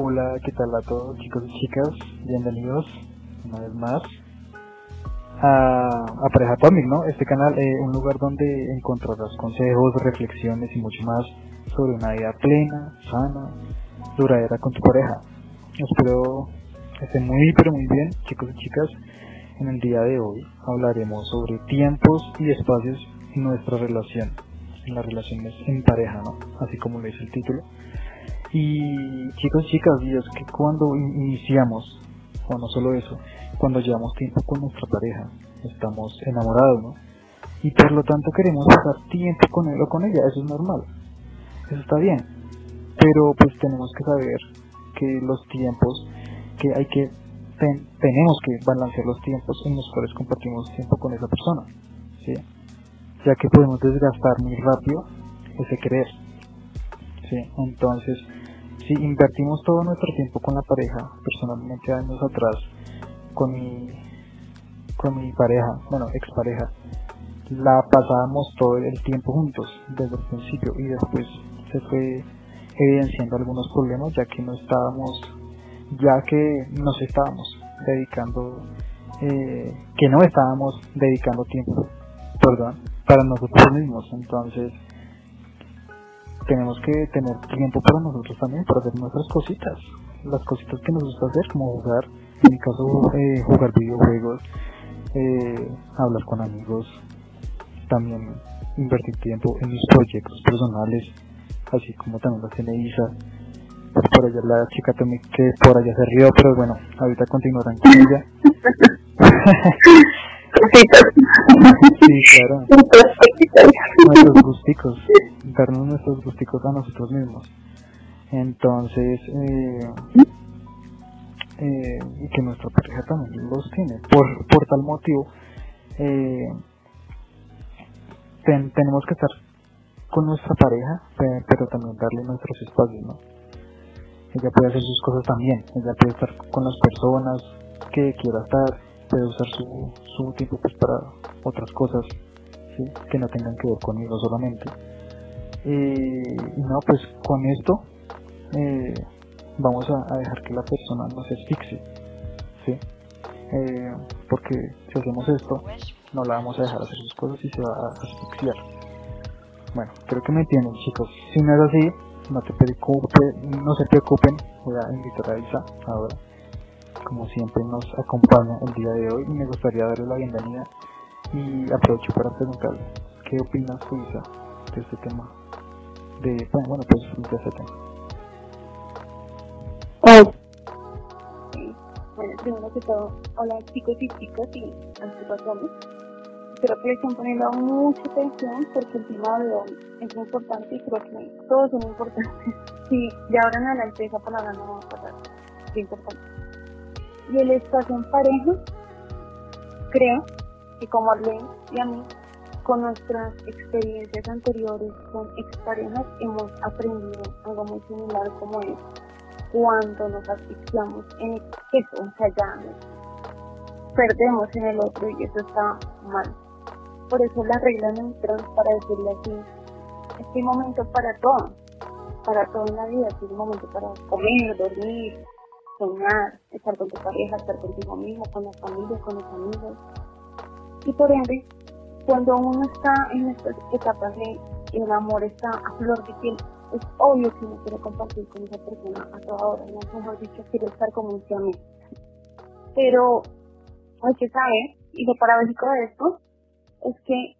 Hola, ¿qué tal a todos chicos y chicas? Bienvenidos una vez más a, a Pareja Atomic, ¿no? Este canal, eh, un lugar donde encontrarás consejos, reflexiones y mucho más sobre una vida plena, sana, duradera con tu pareja. Espero estén muy pero muy bien, chicos y chicas. En el día de hoy hablaremos sobre tiempos y espacios en nuestra relación, en las relaciones en pareja, ¿no? Así como lo dice el título. Y chicos chicas, y es que cuando iniciamos, o no solo eso, cuando llevamos tiempo con nuestra pareja, estamos enamorados, ¿no? Y por lo tanto queremos pasar tiempo con él o con ella, eso es normal, eso está bien. Pero pues tenemos que saber que los tiempos, que hay que, tenemos que balancear los tiempos en los cuales compartimos tiempo con esa persona, ¿sí? Ya que podemos desgastar muy rápido ese querer, ¿sí? Entonces, si invertimos todo nuestro tiempo con la pareja, personalmente años atrás, con mi, con mi pareja, bueno, expareja, la pasábamos todo el tiempo juntos desde el principio y después se fue evidenciando algunos problemas ya que no estábamos, ya que nos estábamos dedicando, eh, que no estábamos dedicando tiempo, perdón, para nosotros mismos. Entonces, tenemos que tener tiempo para nosotros también, para hacer nuestras cositas. Las cositas que nos gusta hacer, como jugar, en mi caso, eh, jugar videojuegos, eh, hablar con amigos, también invertir tiempo en mis proyectos personales, así como también lo tiene Isa. Por allá la chica también que por allá se rió, pero bueno, ahorita continuarán con ella. sí, claro. Nuestros gusticos darnos nuestros gusticos a nosotros mismos. Entonces, eh, eh, y que nuestra pareja también los tiene. Por, por tal motivo, eh, tenemos que estar con nuestra pareja, pero también darle nuestros espacios, ¿no? Ella puede hacer sus cosas también, ella puede estar con las personas que quiera estar, puede usar su, su tiempo pues para otras cosas, ¿sí? que no tengan que ver conmigo solamente y no, pues con esto eh, vamos a, dejar que la persona no se asfixie, ¿sí? Eh, porque si hacemos esto, no la vamos a dejar hacer sus cosas y se va a asfixiar. Bueno, creo que me entienden chicos. Si no es así, no, te no se preocupen, voy a invitar a Isa ahora. Como siempre nos acompaña el día de hoy me gustaría darle la bienvenida y aprovecho para preguntarle, ¿qué opinas tú Isa de este tema? De, bueno, pues se Oh. Bueno, primero que todo, hola chicos y chicas y antiguos Creo que le están poniendo mucha atención porque el tema de hoy es muy importante y creo que todos son importantes. Sí, de ahora en adelante esa palabra no va a pasar. Es importante. Y el espacio en pareja, creo que como Arlene y a mí con nuestras experiencias anteriores con exparejas hemos aprendido algo muy similar como es cuando nos asfixiamos en exceso, o sea, perdemos en el otro y eso está mal. Por eso las reglas entran para decirle así, este momento para todo, para todo en la vida, es un momento para comer, dormir, soñar, estar con tu pareja, estar contigo mismo, con la familia, con los amigos. Y por ende, cuando uno está en estas etapas de el amor está a flor de piel, es obvio que uno quiere compartir con esa persona a toda hora, no mejor dicho, quiere estar como un Pero hay que saber, y lo paradójico de esto, es que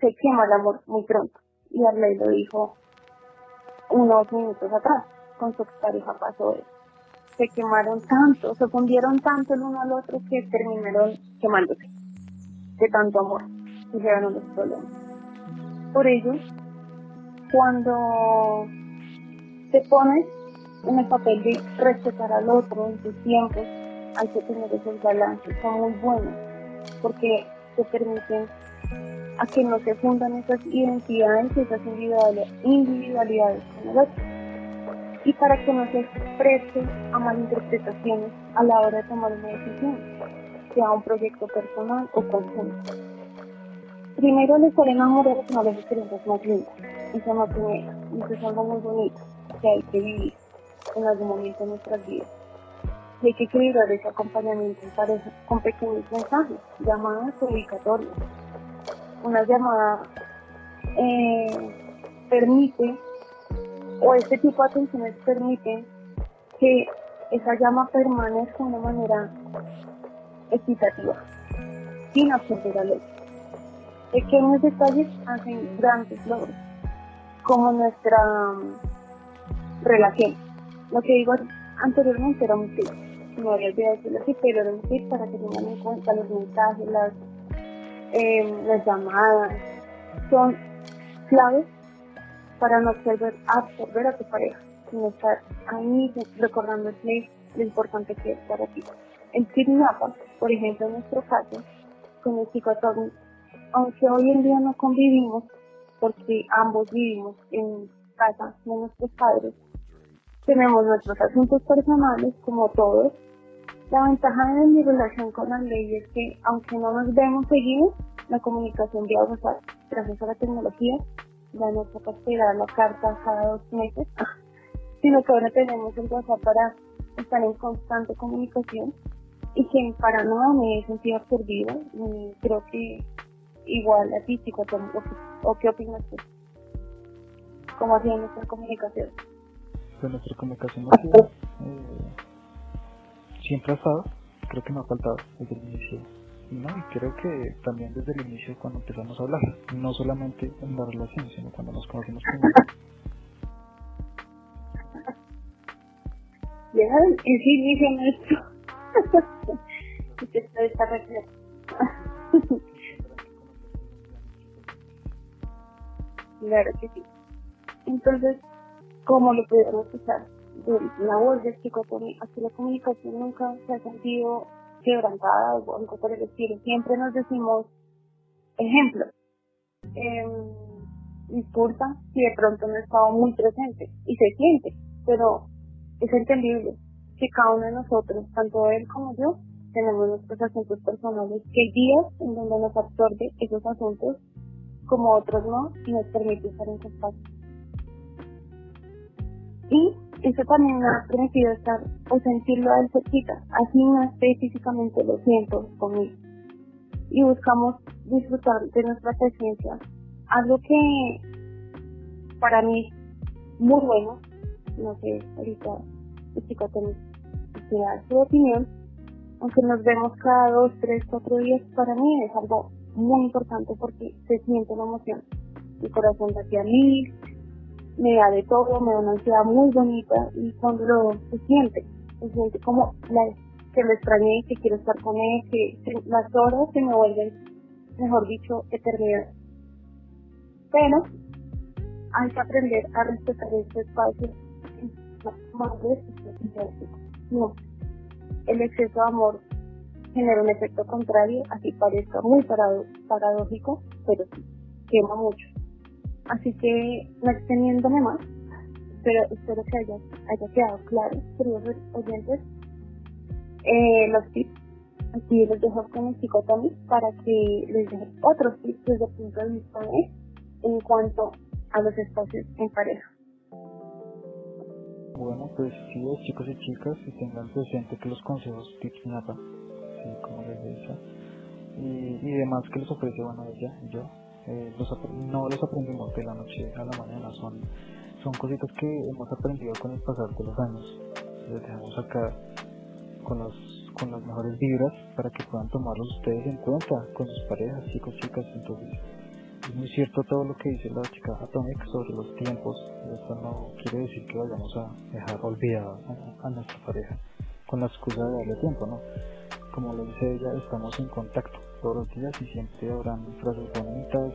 se quema el amor muy pronto. Y Arley lo dijo unos minutos atrás, con su pareja pasó eso. Se quemaron tanto, se fundieron tanto el uno al otro que terminaron quemándose de tanto amor y los problemas. Por ello, cuando te pones en el papel de respetar al otro en tus tiempos, hay que tener esos balances, son muy buenos, porque te permiten a que no se fundan esas identidades y esas individualidades con el otro. Y para que no se exprese a malinterpretaciones a la hora de tomar una decisión, sea un proyecto personal o conjunto. Primero les haré enamorados con las experiencias más lindas. Eso no tiene, eso es algo muy bonito que hay que vivir. en algún momento de nuestras vidas. Y hay que equilibrar ese acompañamiento en pareja con pequeños mensajes, llamadas ubicatorias. Una llamada eh, permite, o este tipo de atenciones permiten que esa llama permanezca de una manera equitativa, sin la ley. Pequeños detalles hacen grandes logros, como nuestra mm, relación. Lo que digo anteriormente era un tip, no había olvidado decirlo así, pero era un tip para que tengan en cuenta los mensajes, las, las llamadas, son claves para no absorber, absorber a tu pareja, sino estar ahí recordándole lo importante que es para ti. El kidnapper, por ejemplo, en nuestro caso, con el psicólogo, aunque hoy en día no convivimos, porque ambos vivimos en casa de nuestros padres, tenemos nuestros asuntos personales como todos. La ventaja de mi relación con ley es que, aunque no nos vemos seguidos, la comunicación vía WhatsApp, gracias a la tecnología, ya no toca esperar la carta cada dos meses, sino que ahora tenemos el WhatsApp para estar en constante comunicación y que para nada me he sentido absorbida. Y creo que igual a ti, chico, o, qué opinas tú? ¿Cómo ha sido nuestra comunicación? Pues nuestra comunicación ha sido, eh, siempre ha estado, creo que no ha faltado desde el inicio. No, y creo que también desde el inicio cuando empezamos a hablar, no solamente en la relación, sino cuando nos conocimos. Ya, ese inicio nuestro. claro que sí. Entonces, ¿cómo lo podemos usar? De la voz del psicotomía, así la comunicación nunca se ha sentido quebrantada o algo por el estilo. Siempre nos decimos, ejemplo, eh, disculpa si de pronto no he estado muy presente y se siente, pero es entendible que cada uno de nosotros, tanto él como yo, tenemos nuestros asuntos personales, que hay días en donde nos absorbe esos asuntos, como otros no, y nos permite estar en contacto. Y eso también me ha permitido estar o sentirlo a él cerquita, así no esté físicamente, lo siento conmigo. Y buscamos disfrutar de nuestra presencia, algo que para mí es muy bueno, no sé, ahorita el chico tiene su opinión, aunque nos vemos cada dos, tres, cuatro días, para mí es algo muy importante porque se siente la emoción. Mi corazón hacia mí, me da de todo, me da una ansiedad muy bonita y cuando lo se siente, se siente como la, que lo extrañé, que quiero estar con él, que, las horas se me vuelven, mejor dicho, eternidad. Pero hay que aprender a respetar este espacio más no, el exceso de amor genera un efecto contrario, así parezca muy paradójico, pero sí, quema mucho. Así que, no extendiéndome más, pero espero que haya, quedado claro, queridos oyentes, eh, los tips. Aquí les dejo con el psicotomí para que les deje otros tips desde el punto de vista de en cuanto a los espacios en pareja. Bueno, pues sí, chicos y chicas, y tengan presente que los consejos tips nada, como les decía, y, y demás que les ofrece, bueno, ella yo, eh, los no los aprendimos de la noche a la mañana, son, son cositas que hemos aprendido con el pasar de los años. Les dejamos acá con, los, con las mejores vibras para que puedan tomarlos ustedes en cuenta con sus parejas, chicos, chicas, entonces es muy cierto todo lo que dice la chica Atomic sobre los tiempos. Esto no quiere decir que vayamos a dejar olvidada a, nuestra pareja con la excusa de darle tiempo, ¿no? Como lo dice ella, estamos en contacto todos los días y siempre habrán frases bonitas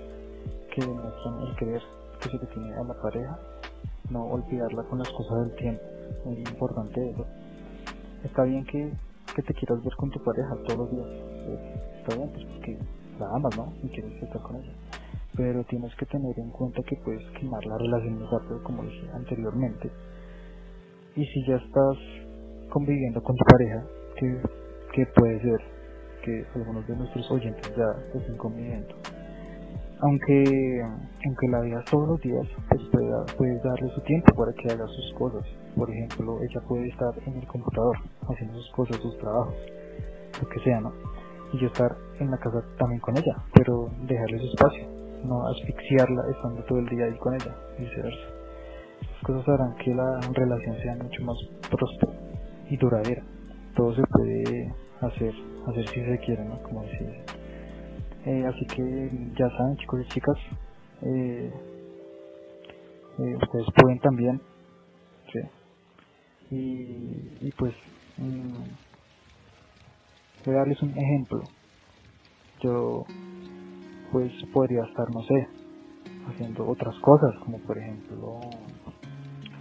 que demuestran el querer que se le a la pareja, no olvidarla con la excusa del tiempo. Muy importante eso. Está bien que, que te quieras ver con tu pareja todos los días. está bien, pues porque la amas, ¿no? Y quieres estar con ella pero tienes que tener en cuenta que puedes quemar la relación muy rápido como dije anteriormente y si ya estás conviviendo con tu pareja que, que puede ser que algunos de nuestros oyentes ya estén conviviendo aunque aunque la veas todos los días, pues puedes, darle su tiempo para que haga sus cosas. Por ejemplo, ella puede estar en el computador haciendo sus cosas, sus trabajos, lo que sea, ¿no? Y yo estar en la casa también con ella, pero dejarle su espacio, no asfixiarla estando todo el día ahí con ella, viceversa. Estas cosas harán que la relación sea mucho más próspera y duradera. Todo se puede hacer, hacer si se quiere, ¿no? Como decía. Eh, así que ya saben chicos y chicas, eh, eh, ustedes pueden también, y, pues mm, voy a darles un ejemplo. Yo pues podría estar, no sé, haciendo otras cosas, como por ejemplo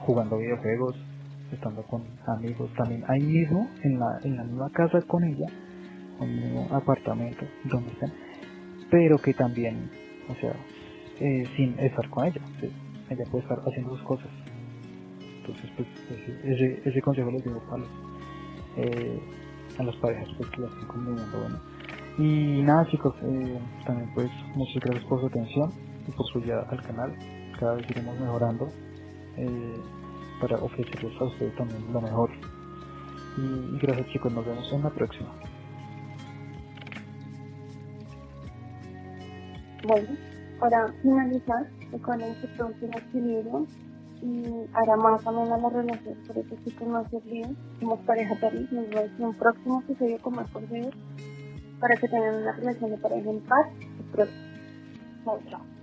jugando videojuegos, estando con amigos, también ahí mismo, en la, en la misma casa con ella, en el mismo apartamento, donde estén pero que también, o sea, eh, sin estar con ella, ella puede estar haciendo sus cosas. Entonces, pues, ese, ese consejo les digo para eh, a las parejas pues, que las estén conviviendo, bueno. Y nada chicos, eh, también pues muchas gracias por su atención y por su ayuda al canal. Cada vez iremos mejorando para ofrecerles a ustedes también lo mejor. y gracias chicos, nos vemos en la próxima. Bueno, para finalizar, que todo tiene equilibrio y hará más o menos la relación, por eso sí que no se olviden, somos pareja feliz, nos vemos en un próximo episodio con más por para que tengan una relación de pareja en paz y próximo.